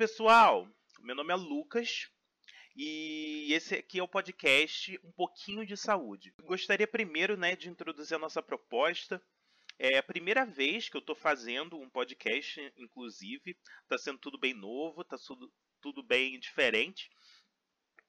pessoal, meu nome é Lucas e esse aqui é o podcast Um pouquinho de Saúde. Gostaria primeiro né, de introduzir a nossa proposta. É a primeira vez que eu estou fazendo um podcast, inclusive. Está sendo tudo bem novo, está tudo, tudo bem diferente.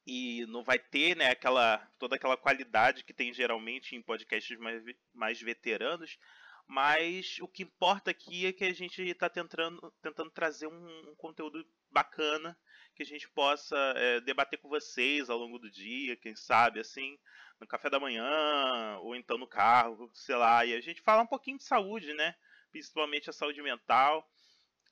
E não vai ter né, aquela, toda aquela qualidade que tem geralmente em podcasts mais, mais veteranos. Mas o que importa aqui é que a gente está tentando, tentando trazer um, um conteúdo bacana que a gente possa é, debater com vocês ao longo do dia, quem sabe, assim, no café da manhã, ou então no carro, sei lá, e a gente fala um pouquinho de saúde, né? Principalmente a saúde mental.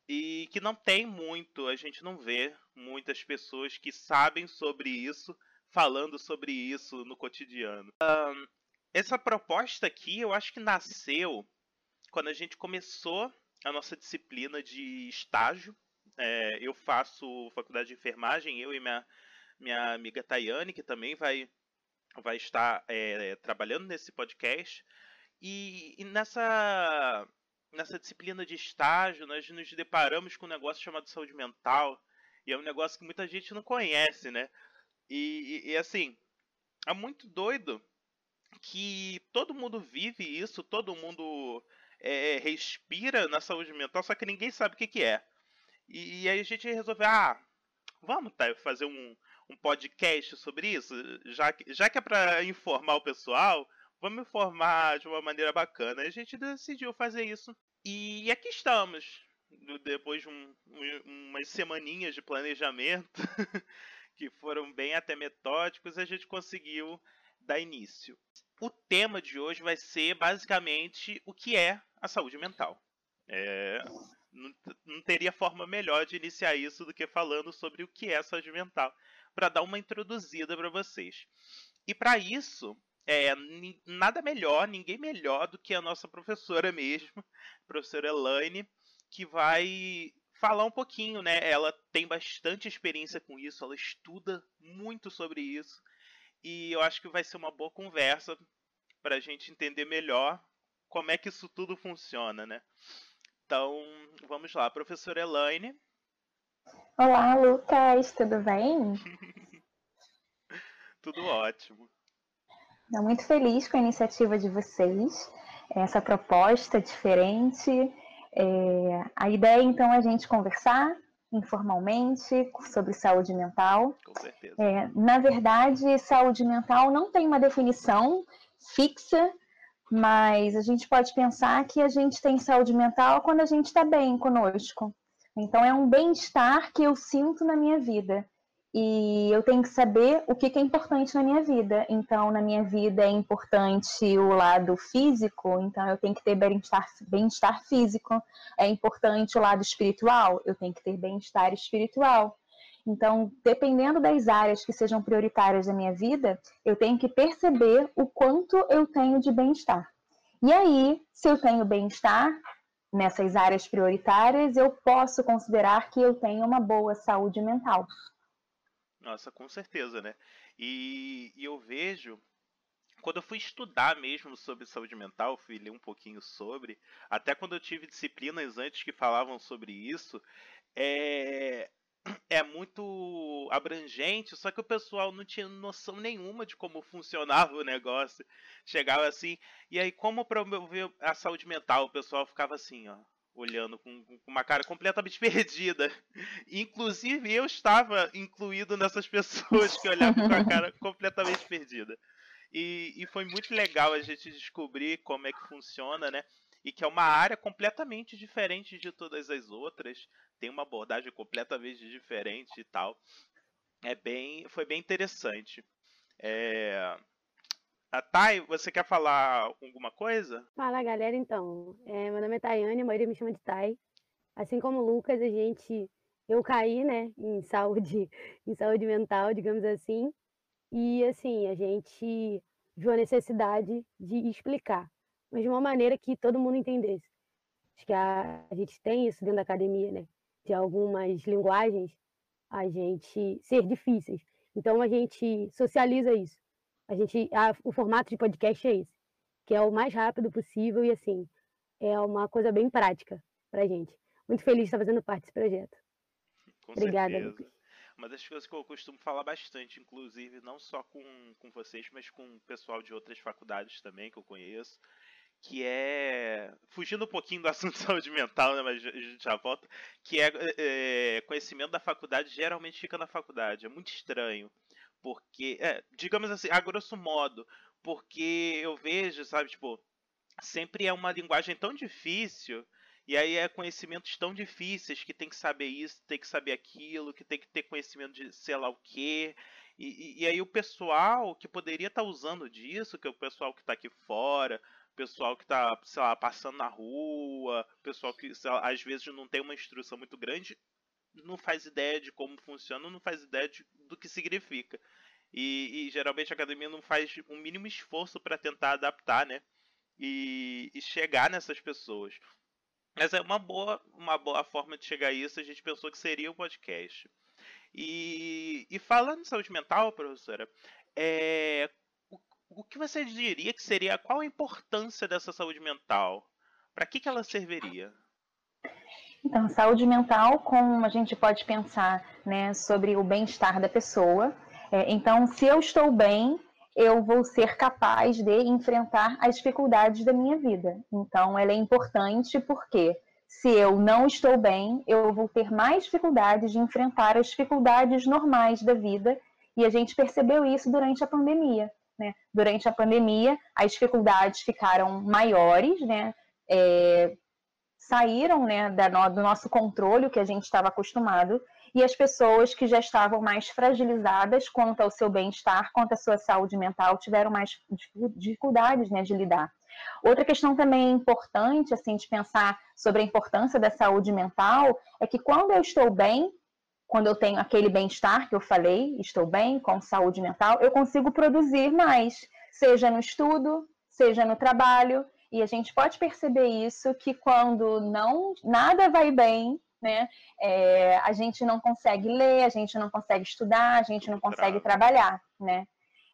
E que não tem muito, a gente não vê muitas pessoas que sabem sobre isso, falando sobre isso no cotidiano. Um, essa proposta aqui, eu acho que nasceu quando a gente começou a nossa disciplina de estágio é, eu faço faculdade de enfermagem, eu e minha, minha amiga Tayane, que também vai, vai estar é, trabalhando nesse podcast. E, e, nessa, nessa disciplina de estágio, nós nos deparamos com um negócio chamado saúde mental. E é um negócio que muita gente não conhece, né? E, e, e assim, é muito doido que todo mundo vive isso, todo mundo é, respira na saúde mental, só que ninguém sabe o que, que é. E, e aí a gente resolveu, ah, vamos tá, fazer um, um podcast sobre isso? Já que, já que é para informar o pessoal, vamos informar de uma maneira bacana. A gente decidiu fazer isso. E aqui estamos, depois de um, umas semaninhas de planejamento, que foram bem até metódicos, a gente conseguiu dar início. O tema de hoje vai ser basicamente o que é a saúde mental. É, não, não teria forma melhor de iniciar isso do que falando sobre o que é saúde mental, para dar uma introduzida para vocês. E para isso, é, nada melhor, ninguém melhor do que a nossa professora mesmo, professora Elaine, que vai falar um pouquinho, né? Ela tem bastante experiência com isso, ela estuda muito sobre isso, e eu acho que vai ser uma boa conversa para a gente entender melhor como é que isso tudo funciona, né? Então, vamos lá, professora Elaine. Olá, Lucas, tudo bem? tudo ótimo. Estou muito feliz com a iniciativa de vocês, essa proposta diferente. É, a ideia, então, é a gente conversar informalmente sobre saúde mental. Com certeza. É, na verdade, saúde mental não tem uma definição fixa mas a gente pode pensar que a gente tem saúde mental quando a gente está bem conosco. Então é um bem-estar que eu sinto na minha vida. E eu tenho que saber o que, é importante na minha vida. Então, na minha vida é importante o lado físico, então eu tenho que ter bem-estar bem físico. É importante o lado espiritual, eu tenho que ter bem-estar espiritual. Então, dependendo das áreas que sejam prioritárias da minha vida, eu tenho que perceber o quanto eu tenho de bem-estar. E aí, se eu tenho bem-estar nessas áreas prioritárias, eu posso considerar que eu tenho uma boa saúde mental. Nossa, com certeza, né? E, e eu vejo quando eu fui estudar mesmo sobre saúde mental, fui ler um pouquinho sobre, até quando eu tive disciplinas antes que falavam sobre isso, é, é muito abrangente, só que o pessoal não tinha noção nenhuma de como funcionava o negócio. Chegava assim, e aí como promover a saúde mental, o pessoal ficava assim, ó, olhando com, com uma cara completamente perdida. Inclusive eu estava incluído nessas pessoas que olhavam com a cara completamente perdida. E, e foi muito legal a gente descobrir como é que funciona, né? E que é uma área completamente diferente de todas as outras, tem uma abordagem completamente diferente e tal. É bem, foi bem interessante. É... A Thay, você quer falar alguma coisa? Fala, galera, então. É, meu nome é Tayane, a maioria me chama de Thay. Assim como o Lucas, a gente eu caí, né, em saúde, em saúde mental, digamos assim. E assim, a gente viu a necessidade de explicar mas de uma maneira que todo mundo entendesse. Acho que a, a gente tem isso dentro da academia, né? De algumas linguagens a gente ser difíceis. Então a gente socializa isso. A gente, a, o formato de podcast é esse, que é o mais rápido possível e assim é uma coisa bem prática para a gente. Muito feliz de estar fazendo parte desse projeto. Com Obrigada, certeza. Lucas. Uma das coisas que eu costumo falar bastante, inclusive, não só com, com vocês, mas com o pessoal de outras faculdades também que eu conheço, que é. Fugindo um pouquinho do assunto de saúde mental, né, mas a gente já volta, que é, é conhecimento da faculdade geralmente fica na faculdade. É muito estranho. Porque, é, digamos assim, a grosso modo, porque eu vejo, sabe, tipo, sempre é uma linguagem tão difícil e aí é conhecimentos tão difíceis que tem que saber isso, tem que saber aquilo, que tem que ter conhecimento de sei lá o quê. E, e, e aí o pessoal que poderia estar usando disso, que é o pessoal que está aqui fora, pessoal que está, sei lá, passando na rua, o pessoal que lá, às vezes não tem uma instrução muito grande, não faz ideia de como funciona, não faz ideia de, do que significa. E, e, geralmente a academia não faz um mínimo esforço para tentar adaptar, né? E, e, chegar nessas pessoas. Mas é uma boa, uma boa forma de chegar a isso. A gente pensou que seria o um podcast. E, e, falando em saúde mental, professora, é, o, que você diria que seria qual a importância dessa saúde mental? Para que, que ela serviria? Então, saúde mental, como a gente pode pensar né, sobre o bem-estar da pessoa. É, então, se eu estou bem, eu vou ser capaz de enfrentar as dificuldades da minha vida. Então, ela é importante porque se eu não estou bem, eu vou ter mais dificuldades de enfrentar as dificuldades normais da vida. E a gente percebeu isso durante a pandemia. Né? Durante a pandemia, as dificuldades ficaram maiores, né? É, saíram né, da, do nosso controle, o que a gente estava acostumado, e as pessoas que já estavam mais fragilizadas quanto ao seu bem-estar, quanto à sua saúde mental, tiveram mais dificuldades né, de lidar. Outra questão também importante, assim, de pensar sobre a importância da saúde mental, é que quando eu estou bem, quando eu tenho aquele bem-estar que eu falei, estou bem, com saúde mental, eu consigo produzir mais, seja no estudo, seja no trabalho, e a gente pode perceber isso que quando não nada vai bem, né? É, a gente não consegue ler, a gente não consegue estudar, a gente não consegue trabalhar, né?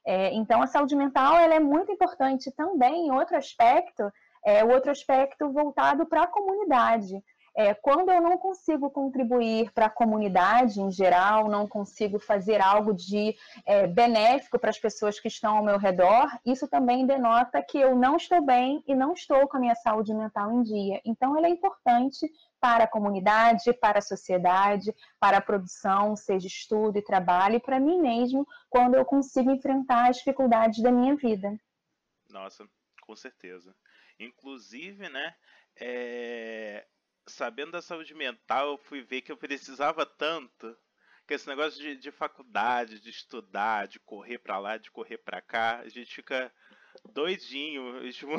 É, então a saúde mental ela é muito importante também. Outro aspecto é o outro aspecto voltado para a comunidade. É, quando eu não consigo contribuir para a comunidade em geral, não consigo fazer algo de é, benéfico para as pessoas que estão ao meu redor, isso também denota que eu não estou bem e não estou com a minha saúde mental em dia. Então, ela é importante para a comunidade, para a sociedade, para a produção, seja estudo e trabalho, e para mim mesmo, quando eu consigo enfrentar as dificuldades da minha vida. Nossa, com certeza. Inclusive, né, é, sabendo da saúde mental, eu fui ver que eu precisava tanto que esse negócio de, de faculdade, de estudar, de correr para lá, de correr para cá, a gente fica doidinho, tipo,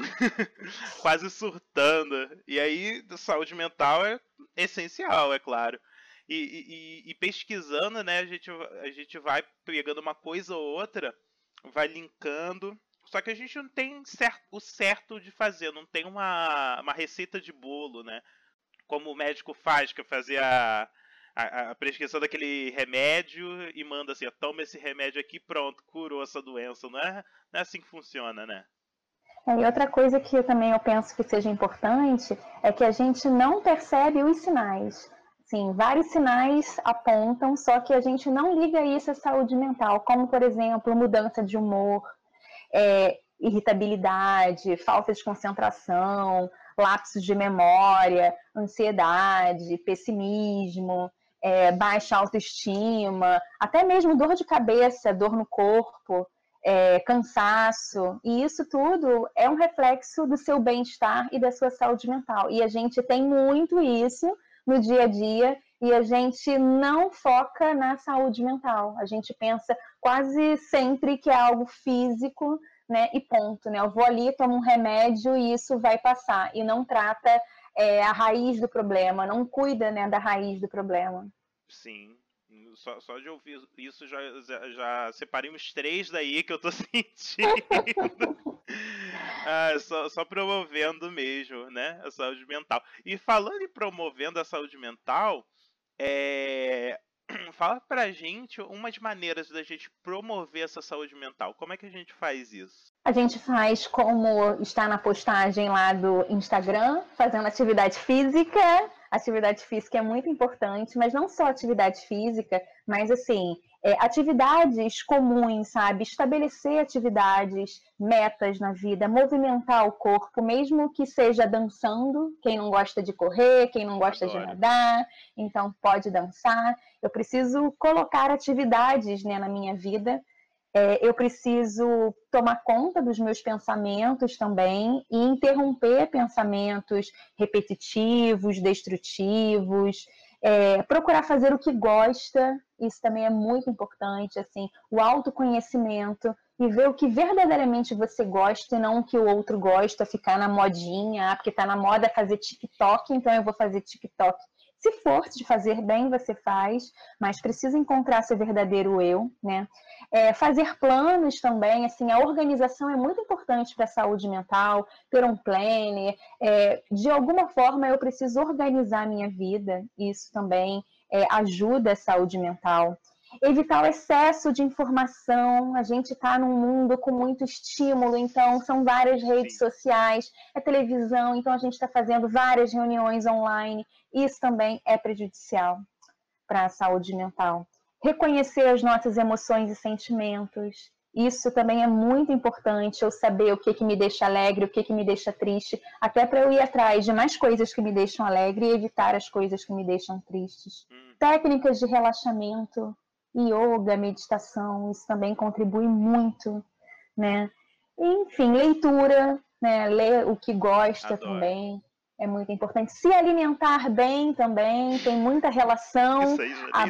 quase surtando. E aí, saúde mental é essencial, é claro. E, e, e, pesquisando, né, a gente, a gente vai pegando uma coisa ou outra, vai linkando. Só que a gente não tem certo, o certo de fazer, não tem uma, uma receita de bolo, né? Como o médico faz, que é fazer a, a, a, prescrição daquele remédio e manda assim, toma esse remédio aqui, pronto, curou essa doença. Não é, não é assim que funciona, né? É, e outra coisa que eu também eu penso que seja importante é que a gente não percebe os sinais. Sim, vários sinais apontam, só que a gente não liga isso à saúde mental, como, por exemplo, mudança de humor, é, irritabilidade, falta de concentração, lapsos de memória, ansiedade, pessimismo, é, baixa autoestima, até mesmo dor de cabeça, dor no corpo, é, cansaço. E isso tudo é um reflexo do seu bem-estar e da sua saúde mental. E a gente tem muito isso no dia a dia e a gente não foca na saúde mental. A gente pensa quase sempre que é algo físico né? E ponto, né? Eu vou ali, tomo um remédio e isso vai passar. E não trata é, a raiz do problema, não cuida né, da raiz do problema. Sim. Só, só de ouvir isso já, já, já separei uns três daí que eu tô sentindo. ah, só, só promovendo mesmo, né? A saúde mental. E falando em promovendo a saúde mental, é, fala pra gente umas maneiras da gente promover essa saúde mental. Como é que a gente faz isso? A gente faz como está na postagem lá do Instagram, fazendo atividade física. atividade física é muito importante, mas não só atividade física, mas assim, é, atividades comuns, sabe? Estabelecer atividades, metas na vida, movimentar o corpo, mesmo que seja dançando. Quem não gosta de correr, quem não gosta Adoro. de nadar, então pode dançar. Eu preciso colocar atividades né, na minha vida é, eu preciso tomar conta dos meus pensamentos também e interromper pensamentos repetitivos, destrutivos, é, procurar fazer o que gosta, isso também é muito importante, assim, o autoconhecimento e ver o que verdadeiramente você gosta e não o que o outro gosta, ficar na modinha, ah, porque tá na moda fazer TikTok, então eu vou fazer TikTok. Se for de fazer bem, você faz, mas precisa encontrar seu verdadeiro eu, né? É, fazer planos também, assim, a organização é muito importante para a saúde mental, ter um planner. É, de alguma forma, eu preciso organizar a minha vida, isso também é, ajuda a saúde mental evitar o excesso de informação. A gente está num mundo com muito estímulo, então são várias redes sociais, é televisão, então a gente está fazendo várias reuniões online. Isso também é prejudicial para a saúde mental. Reconhecer as nossas emoções e sentimentos. Isso também é muito importante, eu saber o que, que me deixa alegre, o que, que me deixa triste, até para eu ir atrás de mais coisas que me deixam alegre e evitar as coisas que me deixam tristes. Hum. Técnicas de relaxamento, yoga, meditação, isso também contribui muito, né? Enfim, leitura, né? Ler o que gosta Adoro. também é muito importante. Se alimentar bem também tem muita relação. Isso aí, a,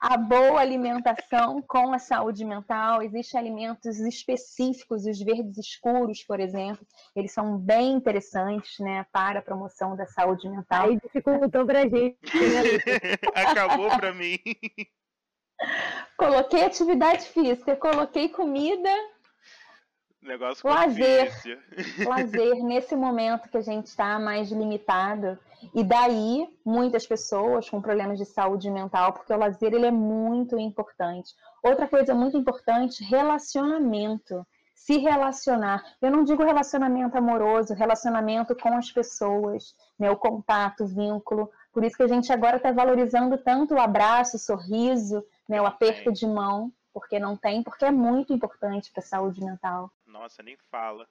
a boa alimentação com a saúde mental. Existem alimentos específicos, os verdes escuros, por exemplo, eles são bem interessantes, né, para a promoção da saúde mental. Aí dificultou pra gente. Né, Acabou pra mim. Coloquei atividade física, coloquei comida. Negócio lazer. lazer, nesse momento que a gente está mais limitado. E daí, muitas pessoas com problemas de saúde mental, porque o lazer ele é muito importante. Outra coisa muito importante, relacionamento. Se relacionar. Eu não digo relacionamento amoroso, relacionamento com as pessoas, né? o contato, o vínculo. Por isso que a gente agora está valorizando tanto o abraço, o sorriso, né, o aperto de mão, porque não tem, porque é muito importante para a saúde mental. Nossa, nem fala.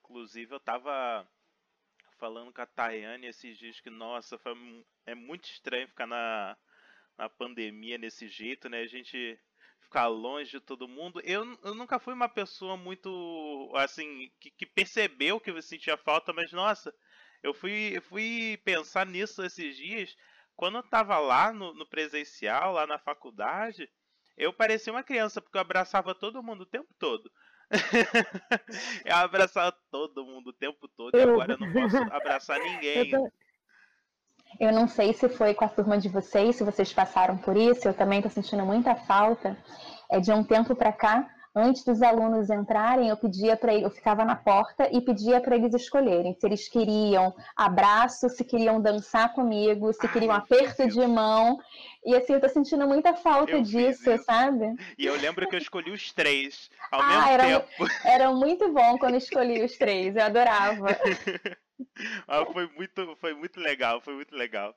Inclusive, eu tava falando com a Tayane esses dias que, nossa, foi, é muito estranho ficar na, na pandemia desse jeito, né? A gente ficar longe de todo mundo. Eu, eu nunca fui uma pessoa muito, assim, que, que percebeu que sentia falta, mas, nossa, eu fui, fui pensar nisso esses dias quando eu tava lá no, no, presencial, lá na faculdade, eu parecia uma criança, porque eu abraçava todo mundo o tempo todo. Eu abraçava todo mundo o tempo todo e agora eu não posso abraçar ninguém. Eu não sei se foi com a turma de vocês, se vocês passaram por isso, eu também tô sentindo muita falta. É de um tempo para cá, antes dos alunos entrarem, eu pedia para eu ficava na porta e pedia para eles escolherem se eles queriam abraço, se queriam dançar comigo, se Ai, queriam aperto de mão. E assim, eu tô sentindo muita falta eu disso, sabe? E eu lembro que eu escolhi os três ao ah, mesmo era, tempo. Era muito bom quando escolhi os três, eu adorava. ah, foi muito, foi muito legal, foi muito legal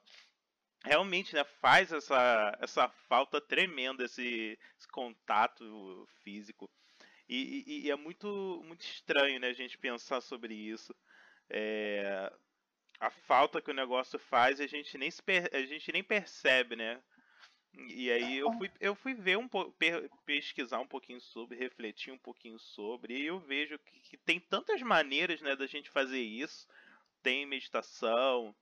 realmente né, faz essa, essa falta tremenda, esse, esse contato físico. E, e, e, é muito, muito estranho né, a gente pensar sobre isso. É, a falta que o negócio faz a gente nem, a gente nem percebe, né? E aí eu fui, eu fui ver um pesquisar um pouquinho sobre, refletir um pouquinho sobre, e eu vejo que, que tem tantas maneiras né, da gente fazer isso. Tem meditação,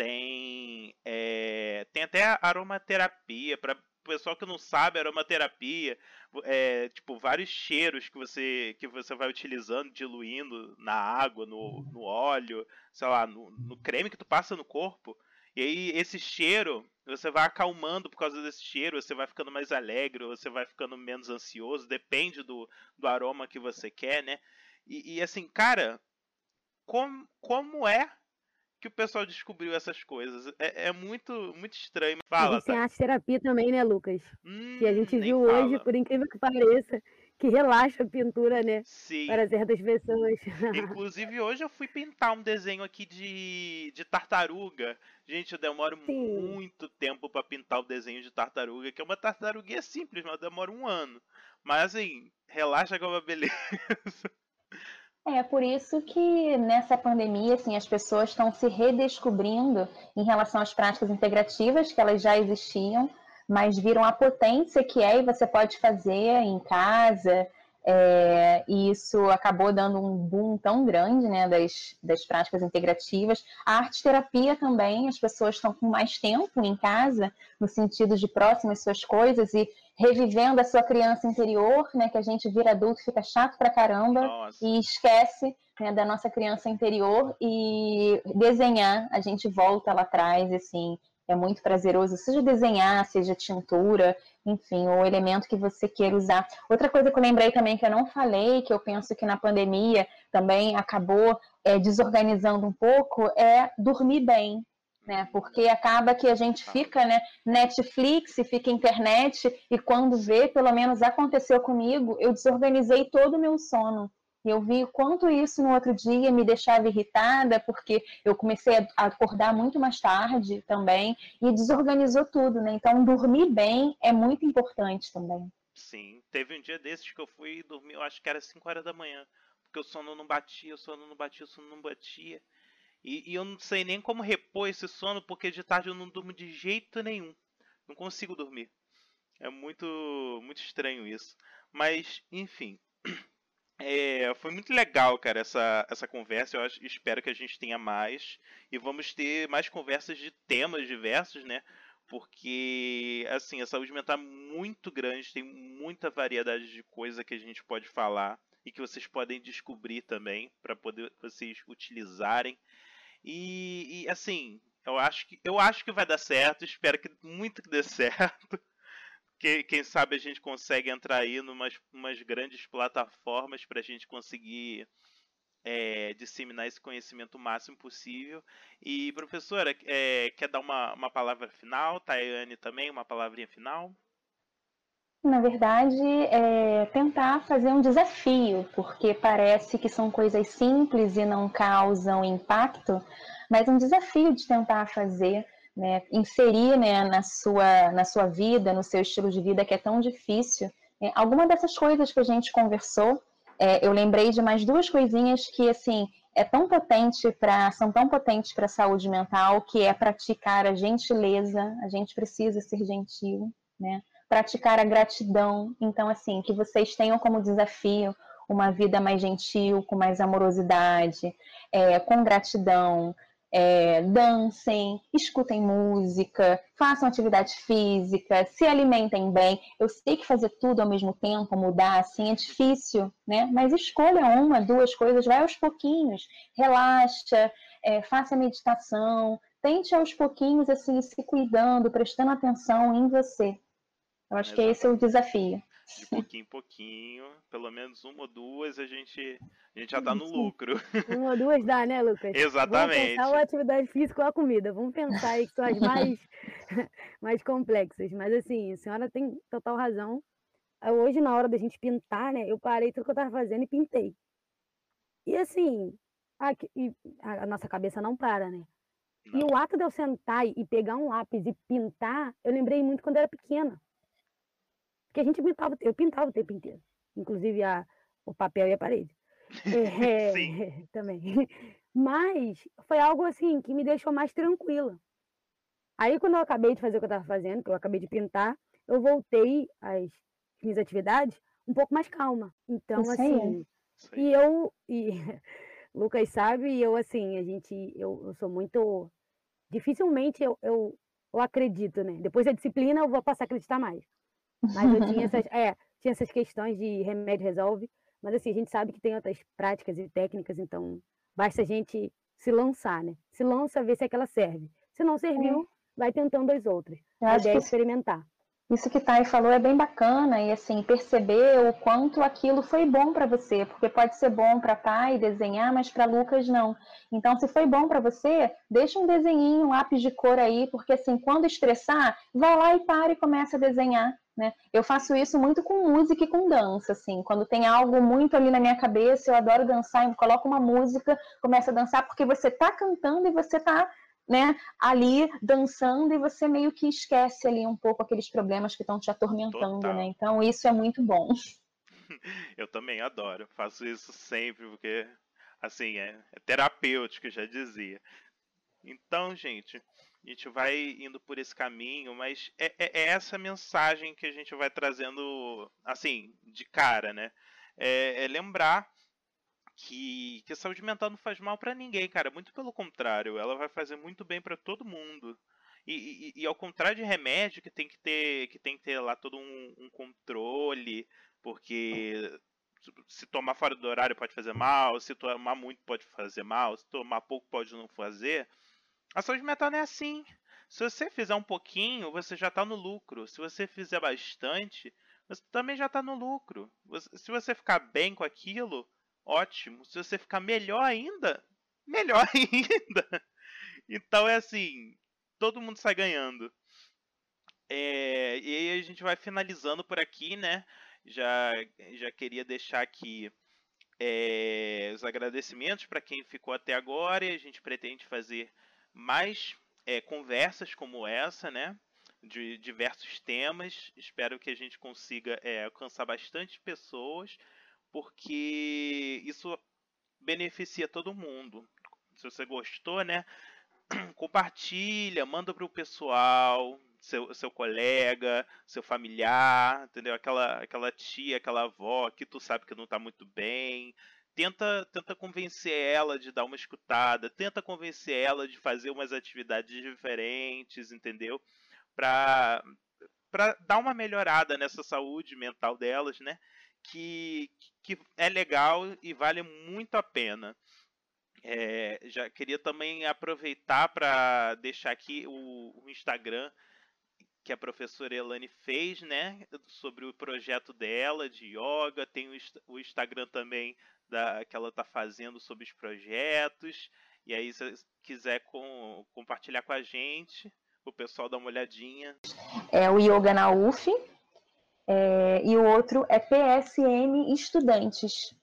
tem, é, tem até aromaterapia para pessoal que não sabe aromaterapia é tipo vários cheiros que você que você vai utilizando diluindo na água no, no óleo sei lá no, no creme que tu passa no corpo. E aí esse cheiro você vai acalmando por causa desse cheiro você vai ficando mais alegre você vai ficando menos ansioso depende do, do aroma que você quer né? E, e assim cara como, como é que o pessoal descobriu essas coisas. É, é muito, muito estranho. Fala, Tem tá? arte terapia também, né, Lucas? Hum, que a gente viu fala. hoje, por incrível que pareça, que relaxa a pintura, né? Sim. Para certas pessoas. Inclusive, hoje eu fui pintar um desenho aqui de, de tartaruga. Gente, eu demoro Sim. muito tempo para pintar o desenho de tartaruga, que é uma tartaruguinha simples, mas demora um ano. Mas assim, relaxa com a beleza. É por isso que nessa pandemia, assim, as pessoas estão se redescobrindo em relação às práticas integrativas, que elas já existiam, mas viram a potência que é e você pode fazer em casa. É, e isso acabou dando um boom tão grande né, das, das práticas integrativas. A arte-terapia também, as pessoas estão com mais tempo em casa, no sentido de próximas suas coisas e revivendo a sua criança interior, né, que a gente vira adulto fica chato pra caramba Nossa. e esquece né, da nossa criança interior e desenhar, a gente volta lá atrás, assim, é muito prazeroso, seja desenhar, seja tintura, enfim, o elemento que você queira usar. Outra coisa que eu lembrei também que eu não falei, que eu penso que na pandemia também acabou é, desorganizando um pouco, é dormir bem. Né? Porque acaba que a gente fica, né, Netflix, fica internet, e quando vê, pelo menos aconteceu comigo, eu desorganizei todo o meu sono. Eu vi o quanto isso no outro dia me deixava irritada, porque eu comecei a acordar muito mais tarde também, e desorganizou tudo, né? Então, dormir bem é muito importante também. Sim, teve um dia desses que eu fui dormir, eu acho que era 5 horas da manhã, porque o sono não batia, o sono não batia, o sono não batia. E, e, eu não sei nem como repor esse sono, porque de tarde eu não durmo de jeito nenhum. Não consigo dormir. É muito, muito estranho isso. Mas, enfim. É, foi muito legal, cara, essa, essa conversa. Eu acho, espero que a gente tenha mais. E vamos ter mais conversas de temas diversos, né? Porque, assim, a saúde mental é muito grande, tem muita variedade de coisa que a gente pode falar e que vocês podem descobrir também para poder vocês utilizarem. E, e, assim, eu acho que eu acho que vai dar certo, espero que muito que dê certo que, quem sabe a gente consegue entrar aí em umas grandes plataformas para a gente conseguir é, disseminar esse conhecimento o máximo possível. E, professora, é, quer dar uma, uma palavra final? Tayane também, uma palavrinha final? Na verdade, é tentar fazer um desafio, porque parece que são coisas simples e não causam impacto, mas um desafio de tentar fazer né, inserir né, na, sua, na sua vida, no seu estilo de vida que é tão difícil. É, alguma dessas coisas que a gente conversou, é, eu lembrei de mais duas coisinhas que assim é tão potente para são tão potentes para a saúde mental, que é praticar a gentileza. A gente precisa ser gentil, né? Praticar a gratidão. Então assim que vocês tenham como desafio uma vida mais gentil, com mais amorosidade, é, com gratidão, é, dancem, escutem música, façam atividade física, se alimentem bem. Eu sei que fazer tudo ao mesmo tempo, mudar assim, é difícil, né? Mas escolha uma, duas coisas, vai aos pouquinhos, relaxa, é, faça meditação, tente aos pouquinhos assim, se cuidando, prestando atenção em você. Eu acho Exatamente. que esse é o desafio de pouquinho em pouquinho, pelo menos uma ou duas, a gente, a gente já tá no lucro. Uma ou duas dá, né, Lucas? Exatamente. Vamos pensar a atividade física ou a comida. Vamos pensar aí que são as mais, mais complexas. Mas assim, a senhora tem total razão. Hoje, na hora da gente pintar, né, eu parei tudo que eu tava fazendo e pintei. E assim, a, a nossa cabeça não para, né? Não. E o ato de eu sentar e pegar um lápis e pintar, eu lembrei muito quando eu era pequena. Porque a gente pintava, eu pintava o tempo inteiro. Inclusive a, o papel e a parede. É, também. Mas foi algo assim que me deixou mais tranquila. Aí quando eu acabei de fazer o que eu estava fazendo, que eu acabei de pintar, eu voltei às minhas atividades um pouco mais calma. Então, Isso assim, e eu e Lucas sabe, e eu assim, a gente, eu, eu sou muito dificilmente eu, eu, eu acredito, né? Depois da disciplina eu vou passar a acreditar mais. Mas eu tinha essas, é, tinha essas questões de remédio resolve, mas assim, a gente sabe que tem outras práticas e técnicas, então basta a gente se lançar, né? Se lança, ver se aquela serve. Se não serviu, é. vai tentando as outras. Eu a ideia é experimentar. Isso que Thay falou é bem bacana e assim perceber o quanto aquilo foi bom para você, porque pode ser bom para Thay desenhar, mas para Lucas não. Então, se foi bom para você, deixa um desenhinho, um lápis de cor aí, porque assim, quando estressar, vai lá e para e começa a desenhar Né? Eu faço isso muito com música e com dança, assim. Quando tem algo muito ali na minha cabeça, eu adoro dançar, eu coloco uma música, começo a dançar, porque você está cantando e você está né, ali dançando e você meio que esquece ali um pouco aqueles problemas que estão te atormentando, Total. né? Então isso é muito bom. Eu também adoro, faço isso sempre porque assim é, é terapêutico, já dizia. Então, gente, a gente vai indo por esse caminho, mas é, é, é, essa mensagem que a gente vai trazendo, assim, de cara, né? É, é lembrar que, que a saúde mental não faz mal para ninguém, cara. Muito pelo contrário, ela vai fazer muito bem para todo mundo. E, e, e, ao contrário de remédio, que tem que ter, que tem que ter lá todo um, um controle, porque se tomar fora do horário pode fazer mal, se tomar muito pode fazer mal, se tomar pouco pode não fazer. A saúde mental não é assim. Se você fizer um pouquinho, você já está no lucro. Se você fizer bastante, você também já está no lucro. Se você ficar bem com aquilo, ótimo. Se você ficar melhor ainda, melhor ainda. Então é assim, todo mundo sai ganhando. É, e aí a gente vai finalizando por aqui, né? Já, já queria deixar aqui é, os agradecimentos para quem ficou até agora e a gente pretende fazer mais é, conversas como essa, né? De diversos temas. Espero que a gente consiga é, alcançar bastante pessoas, porque isso beneficia todo mundo. Se você gostou, né? Compartilha, manda para o pessoal, seu, seu colega, seu familiar, entendeu? Aquela, aquela tia, aquela avó que tu sabe que não está muito bem tenta, tenta convencer ela de dar uma escutada, tenta convencer ela de fazer umas atividades diferentes, entendeu? Para para dar uma melhorada nessa saúde mental delas, né? Que, que é legal e vale muito a pena. É, já queria também aproveitar para deixar aqui o, o, Instagram que a professora Elane fez, né, sobre o projeto dela de yoga. Tem o, o Instagram também da, que ela está fazendo sobre os projetos. E aí, se quiser com, compartilhar com a gente, o pessoal dá uma olhadinha. É o Yoga na UF. É, e o outro é PSM Estudantes.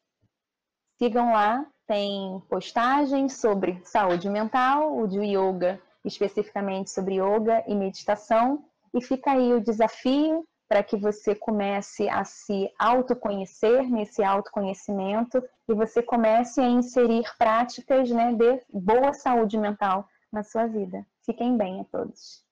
Sigam lá, tem postagens sobre saúde mental, o de yoga especificamente sobre yoga e meditação. E fica aí o desafio para que você comece a se autoconhecer nesse autoconhecimento e você comece a inserir práticas né, de boa saúde mental na sua vida. Fiquem bem a todos.